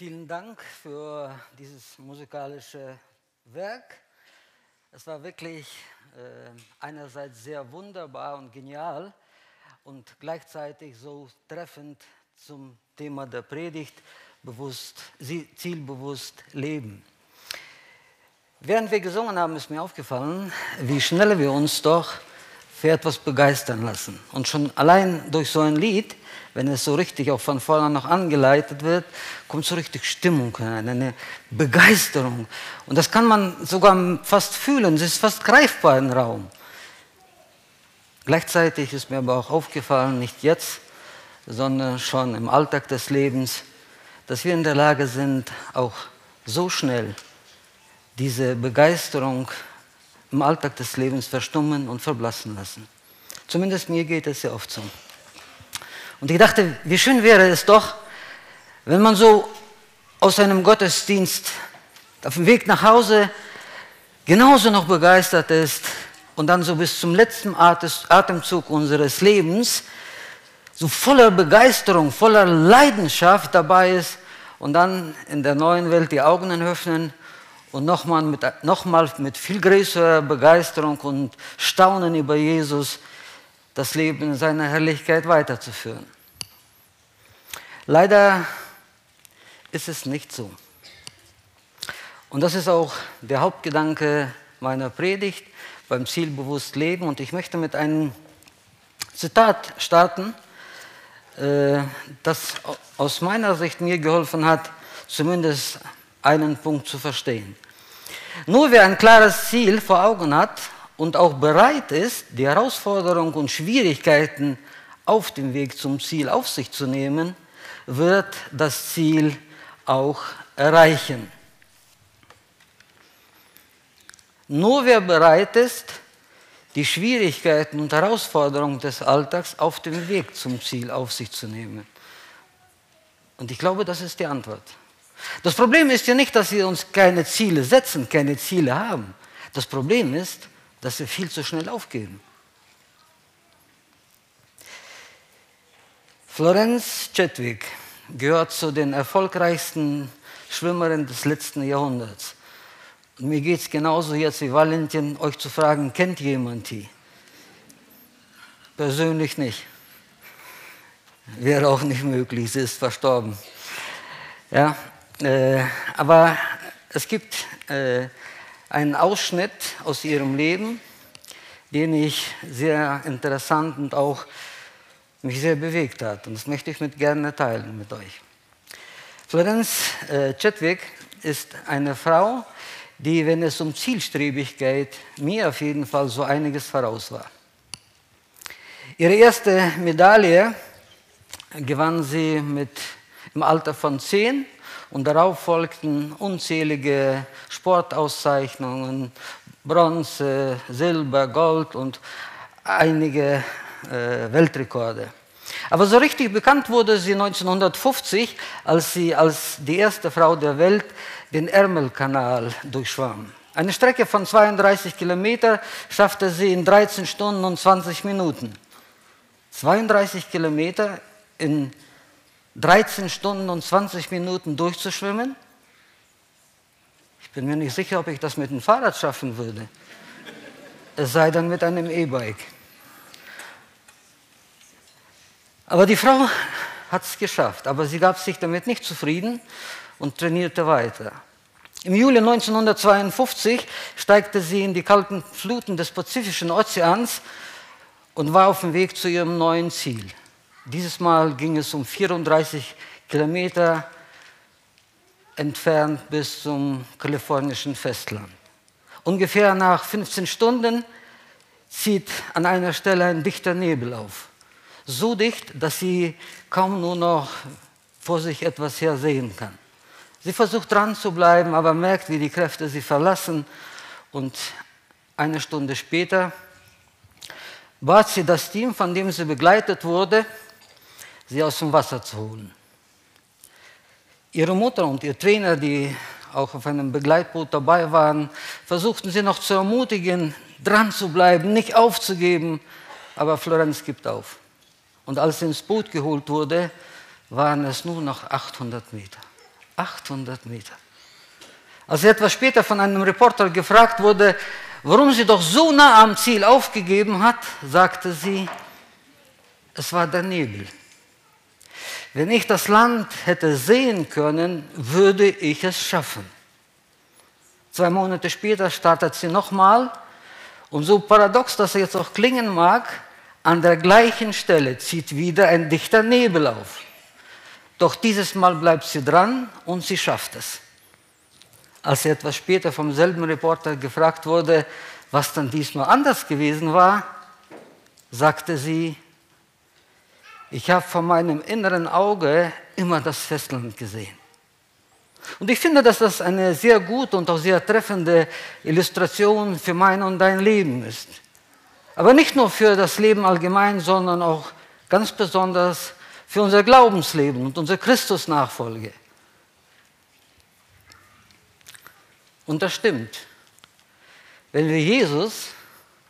Vielen Dank für dieses musikalische Werk. Es war wirklich äh, einerseits sehr wunderbar und genial und gleichzeitig so treffend zum Thema der Predigt, bewusst, zielbewusst leben. Während wir gesungen haben, ist mir aufgefallen, wie schnell wir uns doch für etwas begeistern lassen. Und schon allein durch so ein Lied wenn es so richtig auch von vorne noch angeleitet wird, kommt so richtig Stimmung hinein, eine Begeisterung. Und das kann man sogar fast fühlen, es ist fast greifbar im Raum. Gleichzeitig ist mir aber auch aufgefallen, nicht jetzt, sondern schon im Alltag des Lebens, dass wir in der Lage sind, auch so schnell diese Begeisterung im Alltag des Lebens verstummen und verblassen lassen. Zumindest mir geht es sehr oft so. Und ich dachte, wie schön wäre es doch, wenn man so aus einem Gottesdienst auf dem Weg nach Hause genauso noch begeistert ist und dann so bis zum letzten Atemzug unseres Lebens so voller Begeisterung, voller Leidenschaft dabei ist und dann in der neuen Welt die Augen öffnen und nochmal mit, noch mit viel größerer Begeisterung und Staunen über Jesus das Leben in seiner Herrlichkeit weiterzuführen. Leider ist es nicht so. Und das ist auch der Hauptgedanke meiner Predigt beim Zielbewusst Leben. Und ich möchte mit einem Zitat starten, äh, das aus meiner Sicht mir geholfen hat, zumindest einen Punkt zu verstehen. Nur wer ein klares Ziel vor Augen hat und auch bereit ist, die Herausforderungen und Schwierigkeiten auf dem Weg zum Ziel auf sich zu nehmen, wird das Ziel auch erreichen. Nur wer bereit ist, die Schwierigkeiten und Herausforderungen des Alltags auf dem Weg zum Ziel auf sich zu nehmen. Und ich glaube, das ist die Antwort. Das Problem ist ja nicht, dass wir uns keine Ziele setzen, keine Ziele haben. Das Problem ist, dass wir viel zu schnell aufgeben. Florence Chetwick gehört zu den erfolgreichsten Schwimmerinnen des letzten Jahrhunderts. Und mir geht es genauso jetzt wie Valentin, euch zu fragen, kennt jemand die? Persönlich nicht. Wäre auch nicht möglich, sie ist verstorben. Ja, äh, aber es gibt äh, einen Ausschnitt aus ihrem Leben, den ich sehr interessant und auch mich sehr bewegt hat. Und das möchte ich mit gerne teilen mit euch. Florence äh, Chetwick ist eine Frau, die, wenn es um Zielstrebigkeit mir auf jeden Fall so einiges voraus war. Ihre erste Medaille gewann sie mit, im Alter von zehn und darauf folgten unzählige Sportauszeichnungen, Bronze, Silber, Gold und einige äh, Weltrekorde. Aber so richtig bekannt wurde sie 1950, als sie als die erste Frau der Welt den Ärmelkanal durchschwamm. Eine Strecke von 32 Kilometern schaffte sie in 13 Stunden und 20 Minuten. 32 Kilometer in 13 Stunden und 20 Minuten durchzuschwimmen? Ich bin mir nicht sicher, ob ich das mit dem Fahrrad schaffen würde. Es sei denn mit einem E-Bike. Aber die Frau hat es geschafft, aber sie gab sich damit nicht zufrieden und trainierte weiter. Im Juli 1952 steigte sie in die kalten Fluten des Pazifischen Ozeans und war auf dem Weg zu ihrem neuen Ziel. Dieses Mal ging es um 34 Kilometer entfernt bis zum kalifornischen Festland. Ungefähr nach 15 Stunden zieht an einer Stelle ein dichter Nebel auf. So dicht, dass sie kaum nur noch vor sich etwas her sehen kann. Sie versucht dran zu bleiben, aber merkt, wie die Kräfte sie verlassen. Und eine Stunde später bat sie das Team, von dem sie begleitet wurde, sie aus dem Wasser zu holen. Ihre Mutter und ihr Trainer, die auch auf einem Begleitboot dabei waren, versuchten sie noch zu ermutigen, dran zu bleiben, nicht aufzugeben, aber Florenz gibt auf. Und als sie ins Boot geholt wurde, waren es nur noch 800 Meter. 800 Meter. Als er etwas später von einem Reporter gefragt wurde, warum sie doch so nah am Ziel aufgegeben hat, sagte sie, es war der Nebel. Wenn ich das Land hätte sehen können, würde ich es schaffen. Zwei Monate später startet sie nochmal und so paradox das jetzt auch klingen mag, an der gleichen Stelle zieht wieder ein dichter Nebel auf. Doch dieses Mal bleibt sie dran und sie schafft es. Als sie etwas später vom selben Reporter gefragt wurde, was dann diesmal anders gewesen war, sagte sie, ich habe vor meinem inneren Auge immer das Festland gesehen. Und ich finde, dass das eine sehr gute und auch sehr treffende Illustration für mein und dein Leben ist. Aber nicht nur für das Leben allgemein, sondern auch ganz besonders für unser Glaubensleben und unsere Christusnachfolge. Und das stimmt. Wenn wir Jesus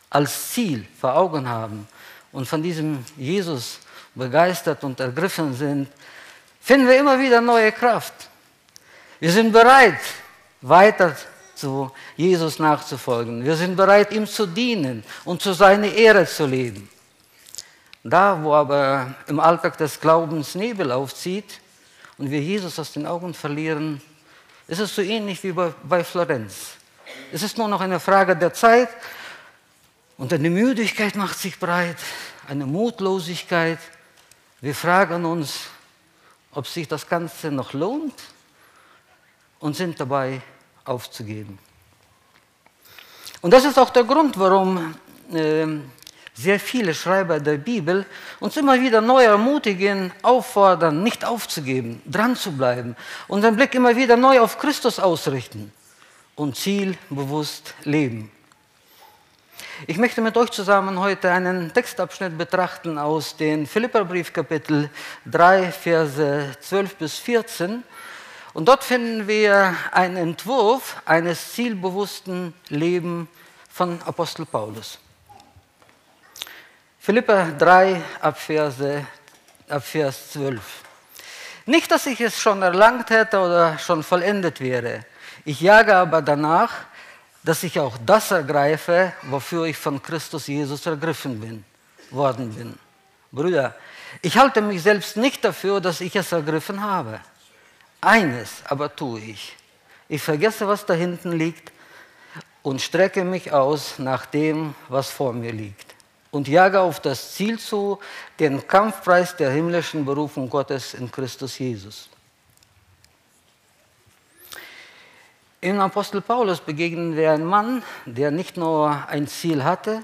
als Ziel vor Augen haben und von diesem Jesus begeistert und ergriffen sind, finden wir immer wieder neue Kraft. Wir sind bereit, weiter zu Jesus nachzufolgen. Wir sind bereit, ihm zu dienen und zu seiner Ehre zu leben. Da, wo aber im Alltag des Glaubens Nebel aufzieht und wir Jesus aus den Augen verlieren, ist es so ähnlich wie bei, Florenz. Es ist nur noch eine Frage der Zeit und eine Müdigkeit macht sich breit, eine Mutlosigkeit. Wir fragen uns, ob sich das Ganze noch lohnt und sind dabei aufzugeben. Und das ist auch der Grund, warum äh, sehr viele Schreiber der Bibel uns immer wieder neu ermutigen, auffordern, nicht aufzugeben, dran zu bleiben und den Blick immer wieder neu auf Christus ausrichten und zielbewusst leben. Ich möchte mit euch zusammen heute einen Textabschnitt betrachten aus dem Philipperbrief Kapitel 3, Verse 12 bis 14. Und dort finden wir einen Entwurf eines zielbewussten Lebens von Apostel Paulus. Philippa 3, Abverse, Abvers 12. Nicht, dass ich es schon erlangt hätte oder schon vollendet wäre. Ich jage aber danach, dass ich auch das ergreife, wofür ich von Christus Jesus ergriffen bin, worden bin. Brüder, ich halte mich selbst nicht dafür, dass ich es ergriffen habe. Eines aber tue ich. Ich vergesse, was da hinten liegt und strecke mich aus nach dem, was vor mir liegt. Und jage auf das Ziel zu, den Kampfpreis der himmlischen Berufung Gottes in Christus Jesus. Im Apostel Paulus begegnen wir einen Mann, der nicht nur ein Ziel hatte,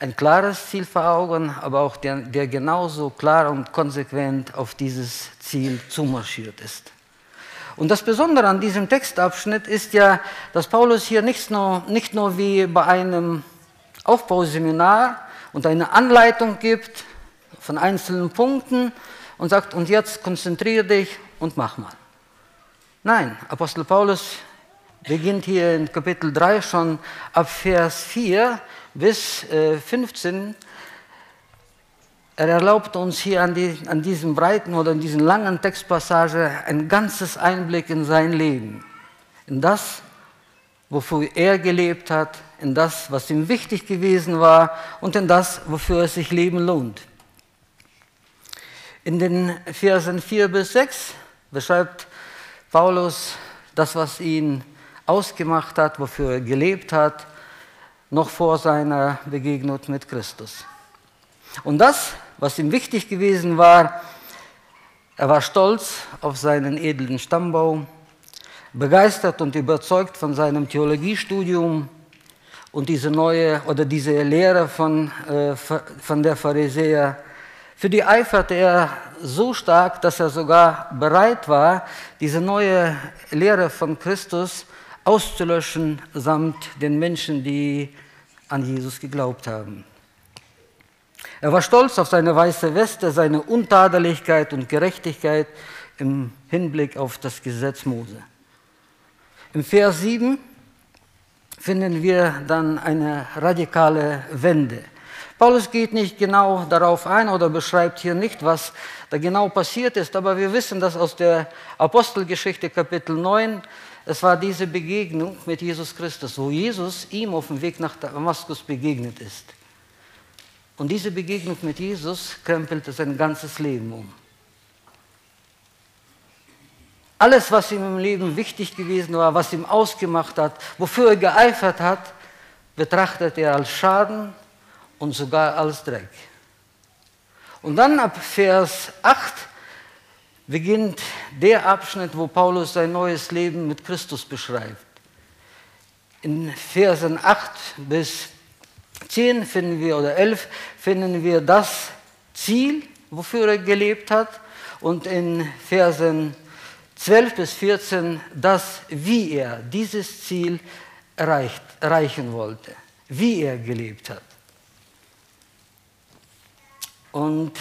ein klares Ziel vor Augen, aber auch der, der genauso klar und konsequent auf dieses Ziel zumarschiert ist. Und das Besondere an diesem Textabschnitt ist ja, dass Paulus hier nicht nur, nicht nur wie bei einem Aufbauseminar und eine Anleitung gibt von einzelnen Punkten und sagt, und jetzt konzentriere dich und mach mal. Nein, Apostel Paulus beginnt hier in Kapitel 3 schon ab Vers 4 bis 15 äh, er erlaubt uns hier an, die, an diesem breiten oder in diesen langen Textpassage ein ganzes Einblick in sein Leben, in das, wofür er gelebt hat, in das, was ihm wichtig gewesen war und in das, wofür es sich Leben lohnt. In den Versen 4 bis 6 beschreibt Paulus das, was ihn ausgemacht hat, wofür er gelebt hat, noch vor seiner Begegnung mit Christus. Und das was ihm wichtig gewesen war, er war stolz auf seinen edlen Stammbau, begeistert und überzeugt von seinem Theologiestudium und diese neue oder diese Lehre von, äh, von der Pharisäer. Für die eiferte er so stark, dass er sogar bereit war, diese neue Lehre von Christus auszulöschen, samt den Menschen, die an Jesus geglaubt haben. Er war stolz auf seine weiße Weste, seine Untadeligkeit und Gerechtigkeit im Hinblick auf das Gesetz Mose. Im Vers 7 finden wir dann eine radikale Wende. Paulus geht nicht genau darauf ein oder beschreibt hier nicht, was da genau passiert ist, aber wir wissen das aus der Apostelgeschichte Kapitel 9. Es war diese Begegnung mit Jesus Christus, wo Jesus ihm auf dem Weg nach Damaskus begegnet ist. Und diese Begegnung mit Jesus krempelte sein ganzes Leben um. Alles, was ihm im Leben wichtig gewesen war, was ihm ausgemacht hat, wofür er geeifert hat, betrachtet er als Schaden und sogar als Dreck. Und dann ab Vers 8 beginnt der Abschnitt, wo Paulus sein neues Leben mit Christus beschreibt. In Versen 8 bis 10 finden wir, oder 11 finden wir das Ziel, wofür er gelebt hat. Und in Versen 12 bis 14 das, wie er dieses Ziel erreicht, erreichen wollte, wie er gelebt hat. Und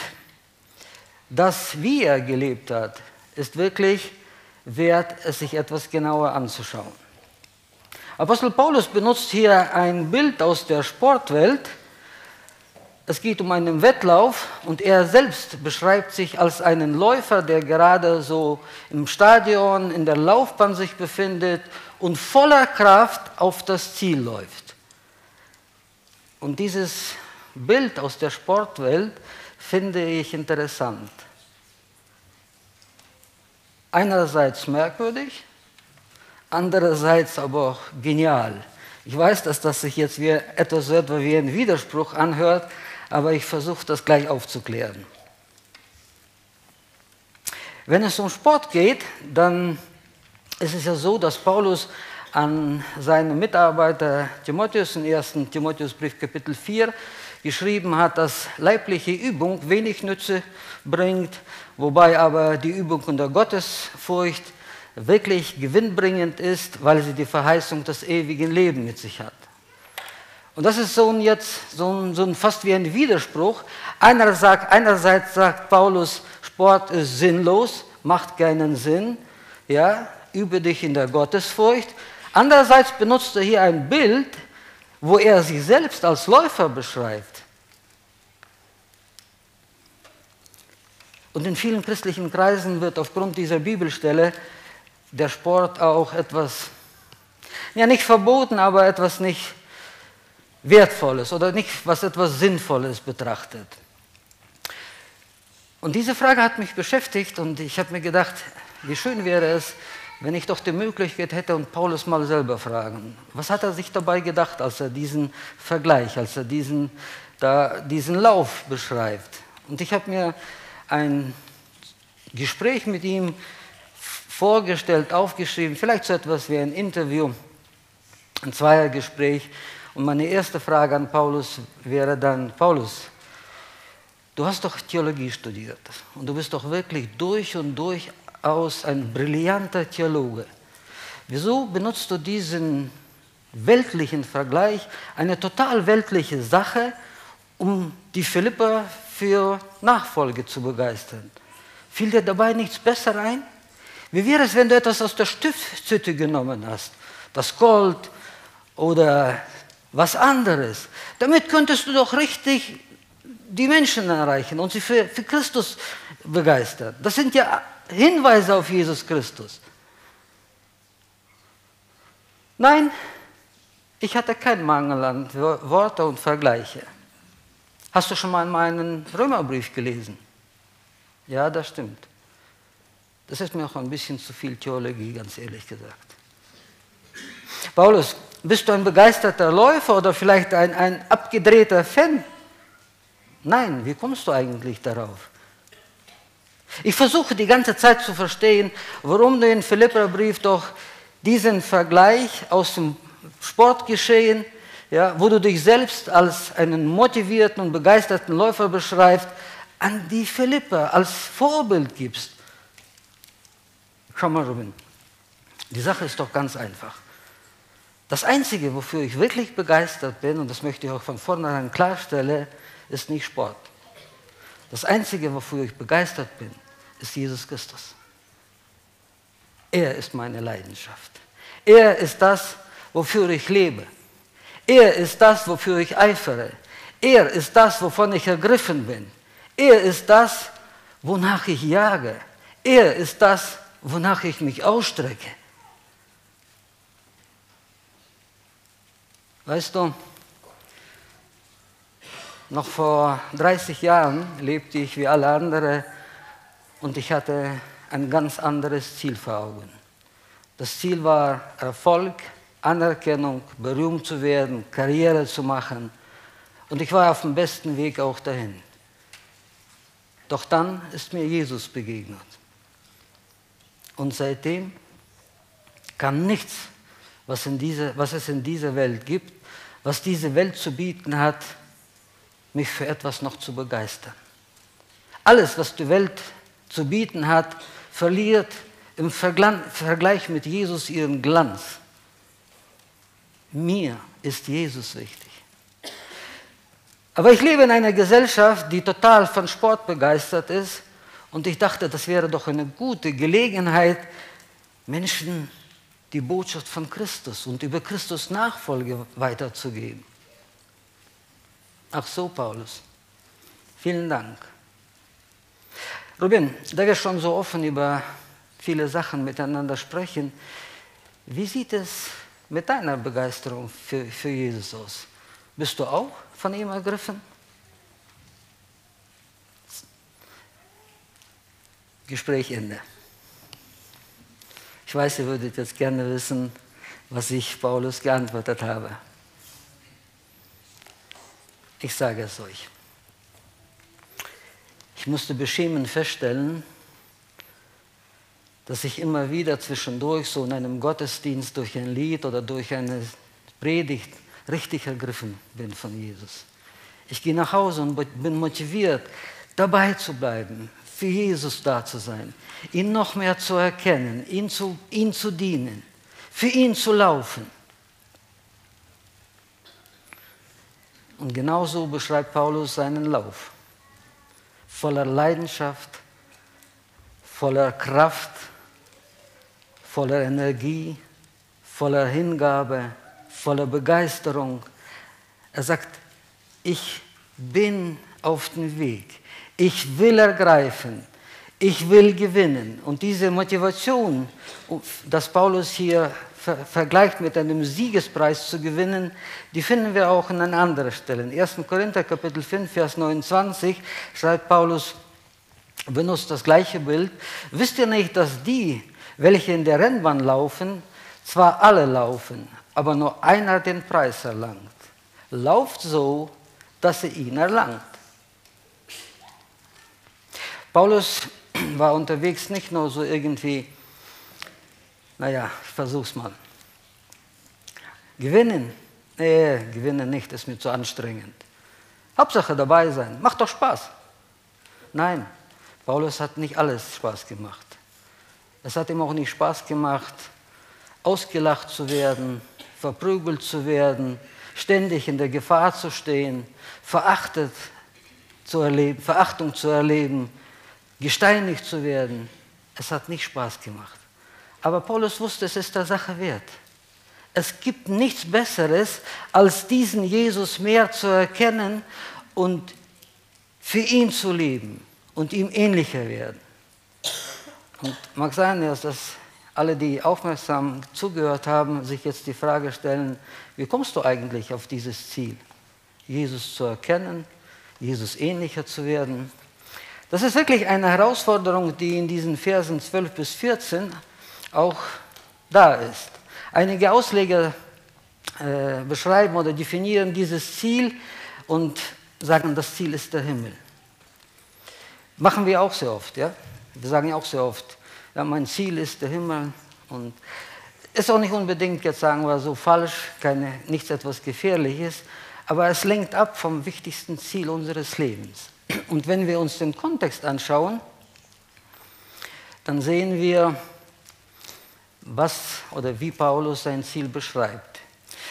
das, wie er gelebt hat, ist wirklich wert, es sich etwas genauer anzuschauen. Apostel Paulus benutzt hier ein Bild aus der Sportwelt. Es geht um einen Wettlauf und er selbst beschreibt sich als einen Läufer, der gerade so im Stadion, in der Laufbahn sich befindet und voller Kraft auf das Ziel läuft. Und dieses Bild aus der Sportwelt finde ich interessant. Einerseits merkwürdig, andererseits aber auch genial. Ich weiß, dass das sich jetzt wie etwas so etwa wie ein Widerspruch anhört, aber ich versuche das gleich aufzuklären. Wenn es um Sport geht, dann es ist ja so, dass Paulus an seinen Mitarbeiter Timotheus im 1. Timotheusbrief Kapitel 4 geschrieben hat, dass leibliche Übung wenig Nütze bringt, wobei aber die Übung unter Gottesfurcht wirklich gewinnbringend ist, weil sie die Verheißung des ewigen Lebens mit sich hat. Und das ist so ein jetzt so ein, so ein fast wie ein Widerspruch. Einerseits sagt, einerseits sagt Paulus, Sport ist sinnlos, macht keinen Sinn. Ja, übe dich in der Gottesfurcht. Andererseits benutzt er hier ein Bild, wo er sich selbst als Läufer beschreibt. Und in vielen christlichen Kreisen wird aufgrund dieser Bibelstelle der Sport auch etwas, ja nicht verboten, aber etwas nicht Wertvolles oder nicht was etwas Sinnvolles betrachtet. Und diese Frage hat mich beschäftigt und ich habe mir gedacht, wie schön wäre es, wenn ich doch die Möglichkeit hätte und Paulus mal selber fragen, was hat er sich dabei gedacht, als er diesen Vergleich, als er diesen, da, diesen Lauf beschreibt. Und ich habe mir ein Gespräch mit ihm vorgestellt, aufgeschrieben, vielleicht so etwas wie ein Interview, ein Zweiergespräch. Und meine erste Frage an Paulus wäre dann, Paulus, du hast doch Theologie studiert und du bist doch wirklich durch und durch aus ein brillanter Theologe. Wieso benutzt du diesen weltlichen Vergleich, eine total weltliche Sache, um die Philipper für Nachfolge zu begeistern? Fiel dir dabei nichts besser ein? Wie wäre es, wenn du etwas aus der Stiftshütte genommen hast? Das Gold oder was anderes. Damit könntest du doch richtig die Menschen erreichen und sie für, für Christus begeistern. Das sind ja Hinweise auf Jesus Christus. Nein, ich hatte keinen Mangel an Worte und Vergleiche. Hast du schon mal meinen Römerbrief gelesen? Ja, das stimmt. Das ist mir auch ein bisschen zu viel Theologie, ganz ehrlich gesagt. Paulus, bist du ein begeisterter Läufer oder vielleicht ein, ein abgedrehter Fan? Nein, wie kommst du eigentlich darauf? Ich versuche die ganze Zeit zu verstehen, warum du in Philipperbrief doch diesen Vergleich aus dem Sportgeschehen, ja, wo du dich selbst als einen motivierten und begeisterten Läufer beschreibst, an die Philipper als Vorbild gibst. Schau mal, Robin, die Sache ist doch ganz einfach. Das Einzige, wofür ich wirklich begeistert bin, und das möchte ich auch von vornherein klarstellen, ist nicht Sport. Das Einzige, wofür ich begeistert bin, ist Jesus Christus. Er ist meine Leidenschaft. Er ist das, wofür ich lebe. Er ist das, wofür ich eifere. Er ist das, wovon ich ergriffen bin. Er ist das, wonach ich jage. Er ist das, wonach ich mich ausstrecke. Weißt du, noch vor 30 Jahren lebte ich wie alle anderen und ich hatte ein ganz anderes Ziel vor Augen. Das Ziel war Erfolg, Anerkennung, berühmt zu werden, Karriere zu machen. Und ich war auf dem besten Weg auch dahin. Doch dann ist mir Jesus begegnet. Und seitdem kann nichts, was, in diese, was es in dieser Welt gibt, was diese Welt zu bieten hat, mich für etwas noch zu begeistern. Alles, was die Welt zu bieten hat, verliert im Vergleich mit Jesus ihren Glanz. Mir ist Jesus wichtig. Aber ich lebe in einer Gesellschaft, die total von Sport begeistert ist. Und ich dachte, das wäre doch eine gute Gelegenheit, Menschen die Botschaft von Christus und über Christus Nachfolge weiterzugeben. Ach so, Paulus. Vielen Dank. Robin, da wir schon so offen über viele Sachen miteinander sprechen, wie sieht es mit deiner Begeisterung für, für Jesus? Bist du auch von ihm ergriffen? Gespräch Ende. Ich weiß, ihr würdet jetzt gerne wissen, was ich Paulus geantwortet habe. Ich sage es euch. Ich musste beschämend feststellen, dass ich immer wieder zwischendurch so in einem Gottesdienst durch ein Lied oder durch eine Predigt richtig ergriffen bin von Jesus. Ich gehe nach Hause und bin motiviert, dabei zu bleiben, für Jesus da zu sein, ihn noch mehr zu erkennen, ihn zu, ihn zu dienen, für ihn zu laufen. Und genauso beschreibt Paulus seinen Lauf. Voller Leidenschaft, voller Kraft, voller Energie, voller Hingabe, voller Begeisterung. Er sagt, ich bin auf dem Weg. Ich will ergreifen. Ich will gewinnen. Und diese Motivation, dass Paulus hier vergleicht mit einem Siegespreis zu gewinnen, die finden wir auch an anderen Stellen. 1. Korinther Kapitel 5, Vers 29 schreibt Paulus, benutzt das gleiche Bild. Wisst ihr nicht, dass die, welche in der Rennbahn laufen, zwar alle laufen, aber nur einer den Preis erlangt. Lauft so, dass ihr ihn erlangt. Paulus war unterwegs nicht nur so irgendwie, naja, ich versuch's mal. Gewinnen? Nee, gewinnen nicht, ist mir zu anstrengend. Hauptsache dabei sein, macht doch Spaß. Nein, Paulus hat nicht alles Spaß gemacht. Es hat ihm auch nicht Spaß gemacht, ausgelacht zu werden, verprügelt zu werden, ständig in der Gefahr zu stehen, verachtet zu erleben, Verachtung zu erleben, gesteinigt zu werden. Es hat nicht Spaß gemacht. Aber Paulus wusste, es ist der Sache wert. Es gibt nichts Besseres, als diesen Jesus mehr zu erkennen und für ihn zu leben und ihm ähnlicher werden. Und mag sein, dass alle, die aufmerksam zugehört haben, sich jetzt die Frage stellen, wie kommst du eigentlich auf dieses Ziel, Jesus zu erkennen, Jesus ähnlicher zu werden? Das ist wirklich eine Herausforderung, die in diesen Versen 12 bis 14 auch da ist. Einige Ausleger äh, beschreiben oder definieren dieses Ziel und sagen, das Ziel ist der Himmel. Machen wir auch sehr oft, ja? Wir sagen ja auch sehr oft, ja, mein Ziel ist der Himmel und ist auch nicht unbedingt, jetzt sagen wir so falsch, keine, nichts etwas Gefährliches, aber es lenkt ab vom wichtigsten Ziel unseres Lebens. Und wenn wir uns den Kontext anschauen, dann sehen wir, was oder wie Paulus sein Ziel beschreibt.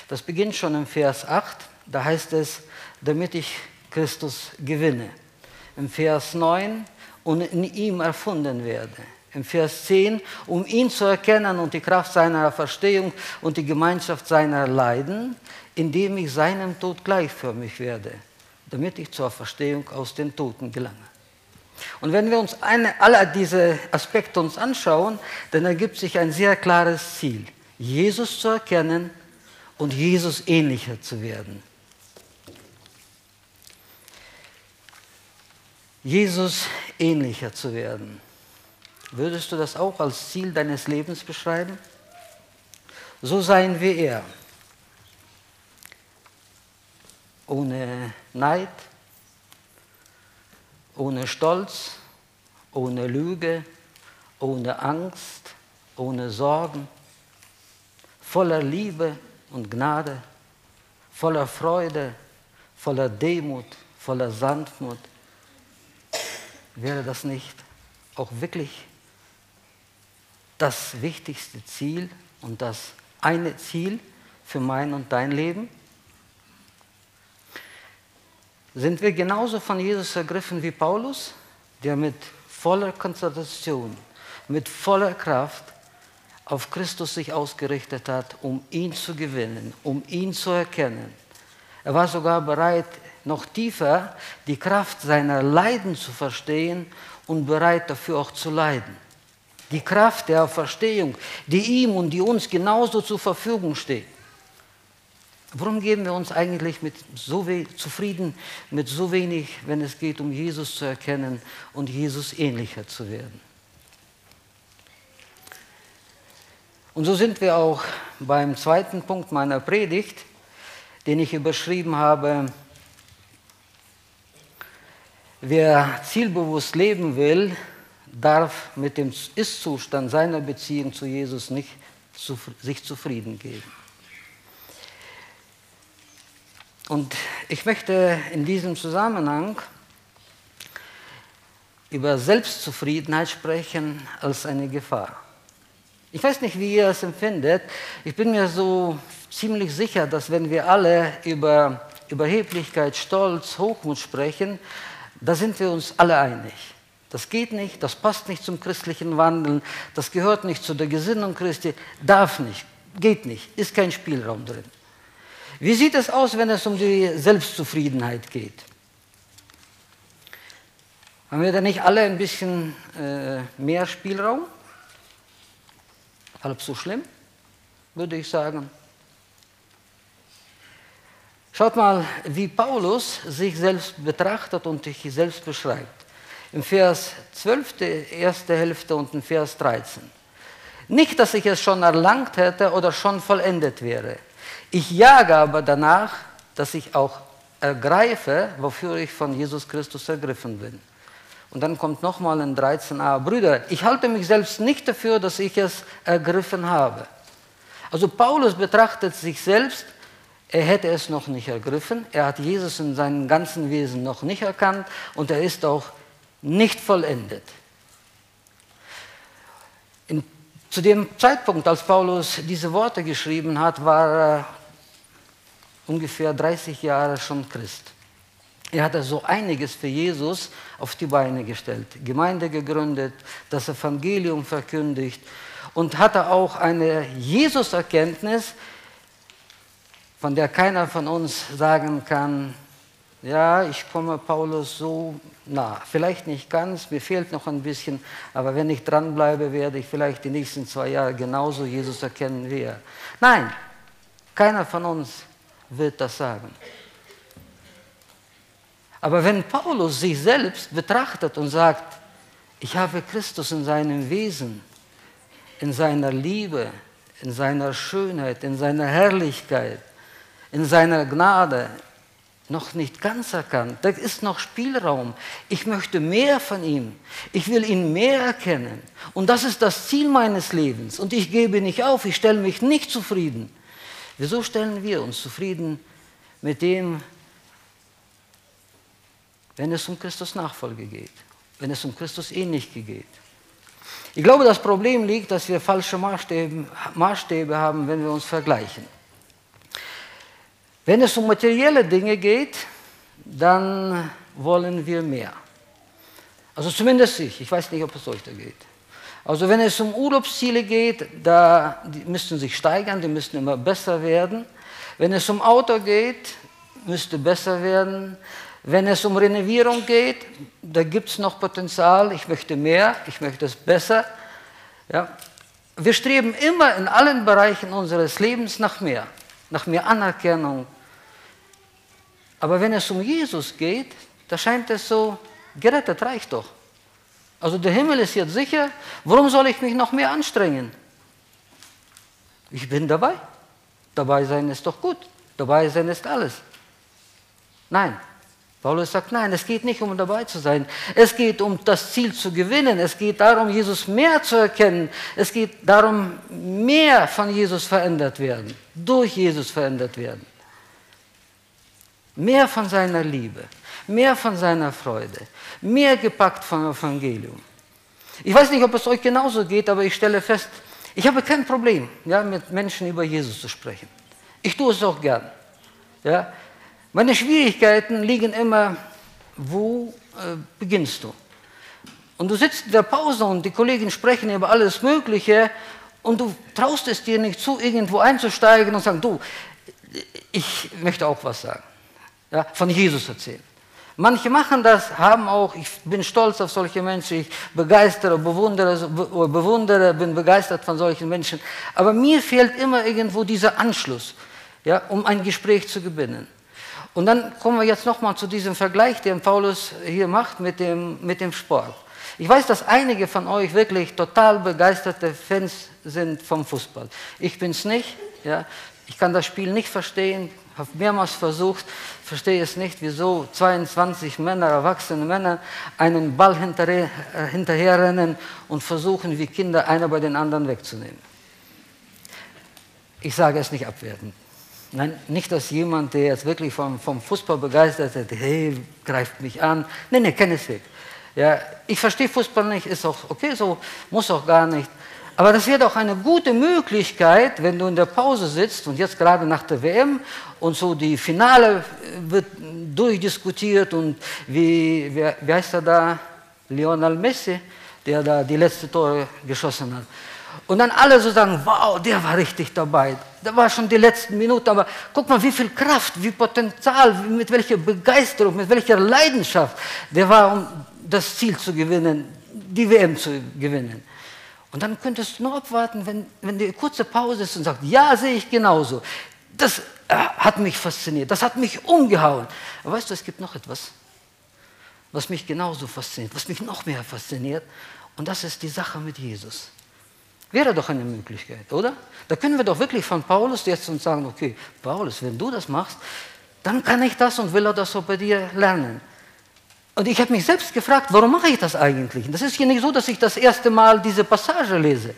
Das beginnt schon im Vers 8, da heißt es, damit ich Christus gewinne. Im Vers 9, und in ihm erfunden werde. Im Vers 10, um ihn zu erkennen und die Kraft seiner Verstehung und die Gemeinschaft seiner Leiden, indem ich seinem Tod gleichförmig werde damit ich zur Verstehung aus den Toten gelange. Und wenn wir uns eine, alle diese Aspekte uns anschauen, dann ergibt sich ein sehr klares Ziel, Jesus zu erkennen und Jesus ähnlicher zu werden. Jesus ähnlicher zu werden. Würdest du das auch als Ziel deines Lebens beschreiben? So sein wie er. Ohne Neid, ohne Stolz, ohne Lüge, ohne Angst, ohne Sorgen, voller Liebe und Gnade, voller Freude, voller Demut, voller Sanftmut. Wäre das nicht auch wirklich das wichtigste Ziel und das eine Ziel für mein und dein Leben? Sind wir genauso von Jesus ergriffen wie Paulus, der mit voller Konzentration, mit voller Kraft auf Christus sich ausgerichtet hat, um ihn zu gewinnen, um ihn zu erkennen. Er war sogar bereit, noch tiefer die Kraft seiner Leiden zu verstehen und bereit dafür auch zu leiden. Die Kraft der Verstehung, die ihm und die uns genauso zur Verfügung steht. Warum geben wir uns eigentlich mit so zufrieden mit so wenig, wenn es geht, um Jesus zu erkennen und Jesus ähnlicher zu werden? Und so sind wir auch beim zweiten Punkt meiner Predigt, den ich überschrieben habe, wer zielbewusst leben will, darf mit dem Ist-Zustand seiner Beziehung zu Jesus nicht sich zufrieden geben. Und ich möchte in diesem Zusammenhang über Selbstzufriedenheit sprechen als eine Gefahr. Ich weiß nicht, wie ihr es empfindet. Ich bin mir so ziemlich sicher, dass wenn wir alle über Überheblichkeit, Stolz, Hochmut sprechen, da sind wir uns alle einig. Das geht nicht, das passt nicht zum christlichen Wandeln, das gehört nicht zu der Gesinnung Christi, darf nicht, geht nicht, ist kein Spielraum drin. Wie sieht es aus, wenn es um die Selbstzufriedenheit geht? Haben wir da nicht alle ein bisschen äh, mehr Spielraum? Halb so schlimm, würde ich sagen. Schaut mal, wie Paulus sich selbst betrachtet und sich selbst beschreibt. Im Vers 12, die erste Hälfte und im Vers 13. Nicht, dass ich es schon erlangt hätte oder schon vollendet wäre ich jage aber danach, dass ich auch ergreife, wofür ich von Jesus Christus ergriffen bin. Und dann kommt nochmal in 13a, Brüder, ich halte mich selbst nicht dafür, dass ich es ergriffen habe. Also Paulus betrachtet sich selbst, er hätte es noch nicht ergriffen, er hat Jesus in seinem ganzen Wesen noch nicht erkannt und er ist auch nicht vollendet. In, zu dem Zeitpunkt, als Paulus diese Worte geschrieben hat, war er ungefähr 30 Jahre schon Christ. Er hat also einiges für Jesus auf die Beine gestellt, Gemeinde gegründet, das Evangelium verkündigt und hatte auch eine Jesus-Erkenntnis, von der keiner von uns sagen kann, ja, ich komme Paulus so nah. Vielleicht nicht ganz, mir fehlt noch ein bisschen, aber wenn ich dranbleibe, werde ich vielleicht die nächsten zwei Jahre genauso Jesus erkennen wie er. Nein, keiner von uns wird das sagen. Aber wenn Paulus sich selbst betrachtet und sagt, ich habe Christus in seinem Wesen, in seiner Liebe, in seiner Schönheit, in seiner Herrlichkeit, in seiner Gnade noch nicht ganz erkannt. Da ist noch Spielraum. Ich möchte mehr von ihm. Ich will ihn mehr erkennen. Und das ist das Ziel meines Lebens. Und ich gebe nicht auf. Ich stelle mich nicht zufrieden. Wieso stellen wir uns zufrieden mit dem, wenn es um Christus Nachfolge geht, wenn es um Christus Ähnlichkeit geht? Ich glaube, das Problem liegt, dass wir falsche Maßstäbe, Maßstäbe haben, wenn wir uns vergleichen. Wenn es um materielle Dinge geht, dann wollen wir mehr. Also zumindest ich. Ich weiß nicht, ob es euch da geht. Also wenn es um Urlaubsziele geht, da die müssen sich steigern, die müssen immer besser werden. Wenn es um Auto geht, müsste besser werden. Wenn es um Renovierung geht, da gibt es noch Potenzial. Ich möchte mehr, ich möchte es besser. Ja. Wir streben immer in allen Bereichen unseres Lebens nach mehr, nach mehr Anerkennung. Aber wenn es um Jesus geht, da scheint es so, gerettet reicht doch. Also der Himmel ist jetzt sicher, warum soll ich mich noch mehr anstrengen? Ich bin dabei. Dabei sein ist doch gut. Dabei sein ist alles. Nein, Paulus sagt, nein, es geht nicht um dabei zu sein. Es geht um das Ziel zu gewinnen. Es geht darum, Jesus mehr zu erkennen. Es geht darum, mehr von Jesus verändert werden, durch Jesus verändert werden. Mehr von seiner Liebe, mehr von seiner Freude, mehr gepackt vom Evangelium. Ich weiß nicht, ob es euch genauso geht, aber ich stelle fest, ich habe kein Problem, ja, mit Menschen über Jesus zu sprechen. Ich tue es auch gern. Ja. Meine Schwierigkeiten liegen immer, wo äh, beginnst du? Und du sitzt in der Pause und die Kollegen sprechen über alles Mögliche und du traust es dir nicht zu, irgendwo einzusteigen und sagen, du, ich möchte auch was sagen. Ja, von Jesus erzählen. Manche machen das, haben auch, ich bin stolz auf solche Menschen, ich begeistere, bewundere, bewundere, bin begeistert von solchen Menschen. Aber mir fehlt immer irgendwo dieser Anschluss, ja, um ein Gespräch zu gewinnen. Und dann kommen wir jetzt nochmal zu diesem Vergleich, den Paulus hier macht mit dem, mit dem Sport. Ich weiß, dass einige von euch wirklich total begeisterte Fans sind vom Fußball. Ich bin es nicht. Ja. Ich kann das Spiel nicht verstehen, habe mehrmals versucht, verstehe es nicht, wieso 22 Männer, erwachsene Männer, einen Ball hinterher, äh, hinterherrennen und versuchen, wie Kinder einer bei den anderen wegzunehmen. Ich sage es nicht abwertend. Nein, nicht, dass jemand, der jetzt wirklich vom, vom Fußball begeistert ist, hey, greift mich an. Nein, nein, keineswegs. Ja, ich verstehe Fußball nicht, ist auch okay so, muss auch gar nicht. Aber das wäre doch eine gute Möglichkeit, wenn du in der Pause sitzt und jetzt gerade nach der WM und so die Finale wird durchdiskutiert und wie, wie, wie heißt er da? Lionel Messi, der da die letzte Tore geschossen hat. Und dann alle so sagen, wow, der war richtig dabei. Da war schon die letzten Minuten, aber guck mal, wie viel Kraft, wie Potenzial, mit welcher Begeisterung, mit welcher Leidenschaft der war, um das Ziel zu gewinnen, die WM zu gewinnen. Und dann könntest du nur abwarten, wenn, wenn die kurze Pause ist und sagt, ja, sehe ich genauso. Das äh, hat mich fasziniert, das hat mich umgehauen. Aber weißt du, es gibt noch etwas, was mich genauso fasziniert, was mich noch mehr fasziniert. Und das ist die Sache mit Jesus. Wäre doch eine Möglichkeit, oder? Da können wir doch wirklich von Paulus jetzt und sagen, okay, Paulus, wenn du das machst, dann kann ich das und will er das auch bei dir lernen. Und ich habe mich selbst gefragt, warum mache ich das eigentlich? Das ist ja nicht so, dass ich das erste Mal diese Passage lese.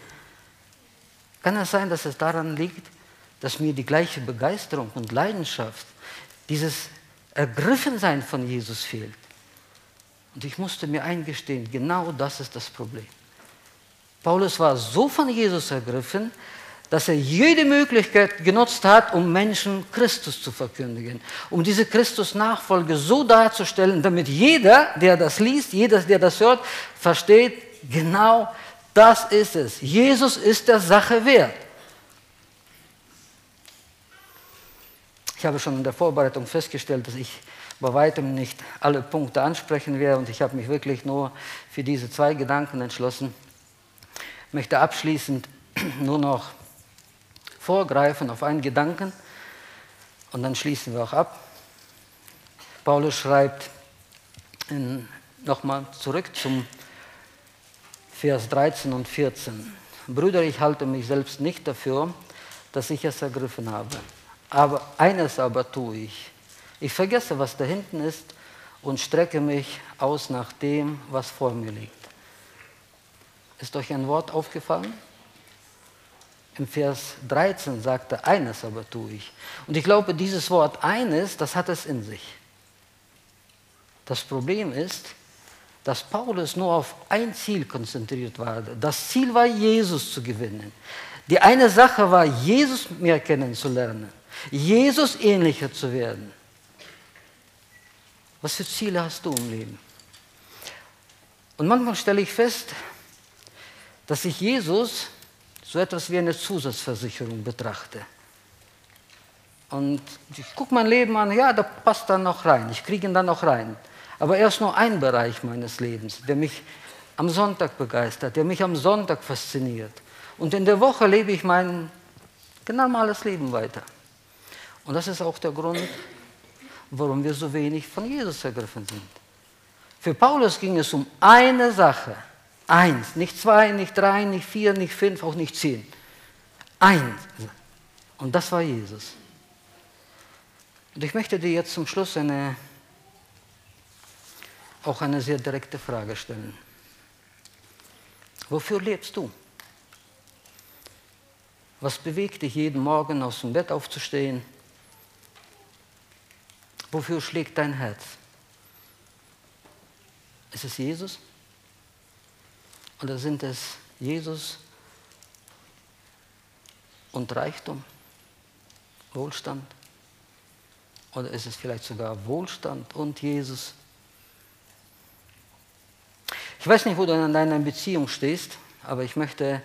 Kann es sein, dass es daran liegt, dass mir die gleiche Begeisterung und Leidenschaft, dieses Ergriffensein von Jesus fehlt? Und ich musste mir eingestehen, genau das ist das Problem. Paulus war so von Jesus ergriffen, dass er jede Möglichkeit genutzt hat, um Menschen Christus zu verkündigen, um diese Christus-Nachfolge so darzustellen, damit jeder, der das liest, jeder, der das hört, versteht, genau das ist es. Jesus ist der Sache wert. Ich habe schon in der Vorbereitung festgestellt, dass ich bei weitem nicht alle Punkte ansprechen werde und ich habe mich wirklich nur für diese zwei Gedanken entschlossen. Ich möchte abschließend nur noch vorgreifen auf einen Gedanken und dann schließen wir auch ab. Paulus schreibt nochmal zurück zum Vers 13 und 14. Brüder, ich halte mich selbst nicht dafür, dass ich es ergriffen habe. Aber eines aber tue ich. Ich vergesse, was da hinten ist und strecke mich aus nach dem, was vor mir liegt. Ist euch ein Wort aufgefallen? Im Vers 13 sagt er, eines aber tue ich. Und ich glaube, dieses Wort eines, das hat es in sich. Das Problem ist, dass Paulus nur auf ein Ziel konzentriert war. Das Ziel war, Jesus zu gewinnen. Die eine Sache war, Jesus mehr kennenzulernen, Jesus ähnlicher zu werden. Was für Ziele hast du im Leben? Und manchmal stelle ich fest, dass ich Jesus so etwas wie eine Zusatzversicherung betrachte. Und ich gucke mein Leben an, ja, da passt dann noch rein, ich kriege ihn dann noch rein. Aber er ist nur ein Bereich meines Lebens, der mich am Sonntag begeistert, der mich am Sonntag fasziniert. Und in der Woche lebe ich mein normales Leben weiter. Und das ist auch der Grund, warum wir so wenig von Jesus ergriffen sind. Für Paulus ging es um eine Sache. Eins, nicht zwei, nicht drei, nicht vier, nicht fünf, auch nicht zehn. Eins. Und das war Jesus. Und ich möchte dir jetzt zum Schluss eine, auch eine sehr direkte Frage stellen. Wofür lebst du? Was bewegt dich jeden Morgen aus dem Bett aufzustehen? Wofür schlägt dein Herz? Ist es Jesus? Oder sind es Jesus und Reichtum, Wohlstand? Oder ist es vielleicht sogar Wohlstand und Jesus? Ich weiß nicht, wo du in deiner Beziehung stehst, aber ich möchte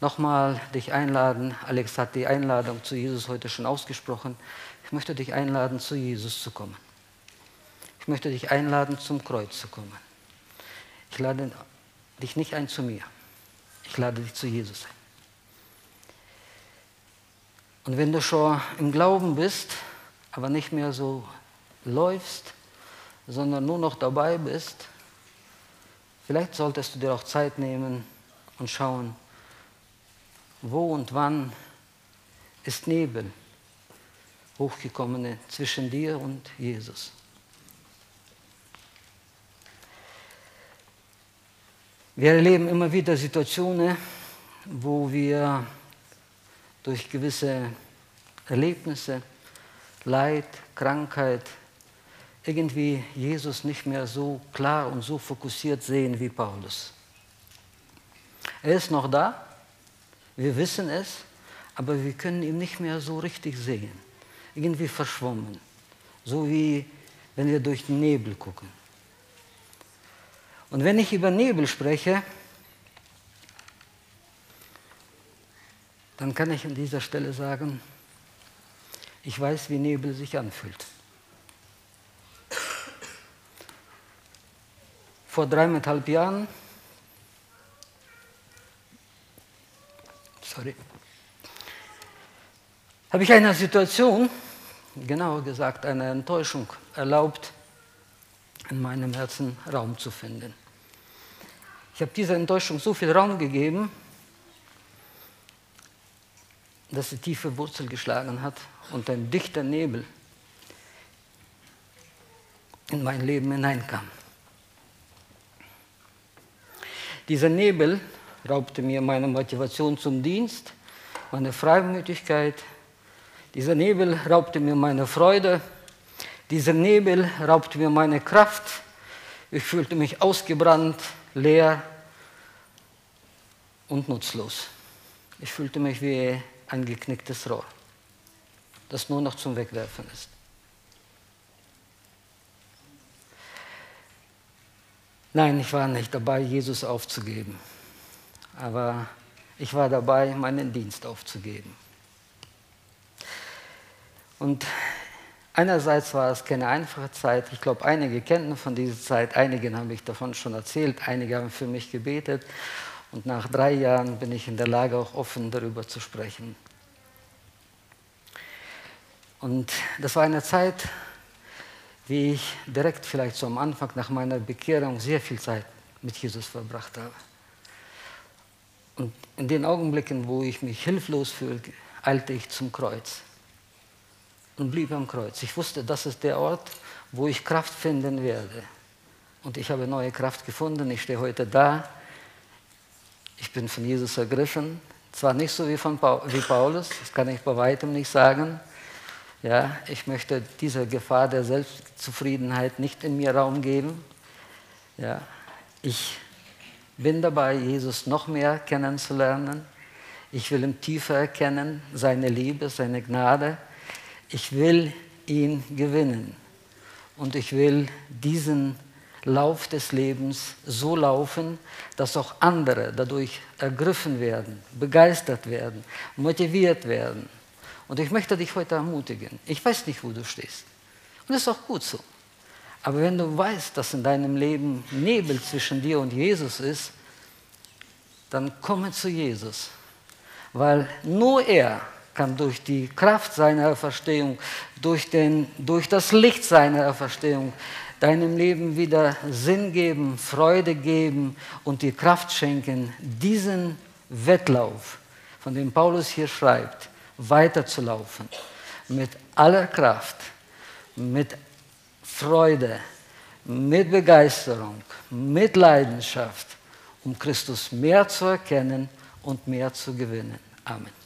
nochmal dich einladen. Alex hat die Einladung zu Jesus heute schon ausgesprochen. Ich möchte dich einladen, zu Jesus zu kommen. Ich möchte dich einladen, zum Kreuz zu kommen. Ich lade dich nicht ein zu mir. Ich lade dich zu Jesus ein. Und wenn du schon im Glauben bist, aber nicht mehr so läufst, sondern nur noch dabei bist, Vielleicht solltest du dir auch Zeit nehmen und schauen, wo und wann ist Nebel hochgekommene zwischen dir und Jesus. Wir erleben immer wieder Situationen, wo wir durch gewisse Erlebnisse, Leid, Krankheit, irgendwie Jesus nicht mehr so klar und so fokussiert sehen wie Paulus. Er ist noch da, wir wissen es, aber wir können ihn nicht mehr so richtig sehen. Irgendwie verschwommen, so wie wenn wir durch den Nebel gucken. Und wenn ich über Nebel spreche, dann kann ich an dieser Stelle sagen, ich weiß, wie Nebel sich anfühlt. vor dreieinhalb Jahren, sorry, habe ich eine Situation, genauer gesagt eine Enttäuschung, erlaubt, in meinem Herzen Raum zu finden. Ich habe dieser Enttäuschung so viel Raum gegeben, dass sie tiefe Wurzel geschlagen hat und ein dichter Nebel in mein Leben hineinkam. Dieser Nebel raubte mir meine Motivation zum Dienst, meine Freimütigkeit. Dieser Nebel raubte mir meine Freude. Dieser Nebel raubte mir meine Kraft. Ich fühlte mich ausgebrannt, leer und nutzlos. Ich fühlte mich wie ein geknicktes Rohr, das nur noch zum Wegwerfen ist. Nein, ich war nicht dabei, Jesus aufzugeben. Aber ich war dabei, meinen Dienst aufzugeben. Und einerseits war es keine einfache Zeit. Ich glaube, einige kennen von dieser Zeit, einigen habe ich davon schon erzählt, einige haben für mich gebetet. Und nach drei Jahren bin ich in der Lage, auch offen darüber zu sprechen. Und das war eine Zeit, wie ich direkt vielleicht so am Anfang nach meiner Bekehrung sehr viel Zeit mit Jesus verbracht habe. Und in den Augenblicken, wo ich mich hilflos fühlte, eilte ich zum Kreuz und blieb am Kreuz. Ich wusste, das ist der Ort, wo ich Kraft finden werde. Und ich habe neue Kraft gefunden. Ich stehe heute da. Ich bin von Jesus ergriffen. Zwar nicht so wie, von wie Paulus, das kann ich bei weitem nicht sagen, ja, ich möchte dieser Gefahr der Selbstzufriedenheit nicht in mir Raum geben. Ja, ich bin dabei, Jesus noch mehr kennenzulernen. Ich will ihn tiefer erkennen, seine Liebe, seine Gnade. Ich will ihn gewinnen. Und ich will diesen Lauf des Lebens so laufen, dass auch andere dadurch ergriffen werden, begeistert werden, motiviert werden Und ich möchte dich heute ermutigen. Ich weiß nicht, wo du stehst. Und das ist auch gut so. Aber wenn du weißt, dass in deinem Leben Nebel zwischen dir und Jesus ist, dann komme zu Jesus. Weil nur er kann durch die Kraft seiner Auferstehung, durch, den, durch das Licht seiner Auferstehung deinem Leben wieder Sinn geben, Freude geben und dir Kraft schenken, diesen Wettlauf, von dem Paulus hier schreibt, weiterzulaufen. Mit aller Kraft, mit Freude, mit Begeisterung, mit Leidenschaft, um Christus mehr zu erkennen und mehr zu gewinnen. Amen.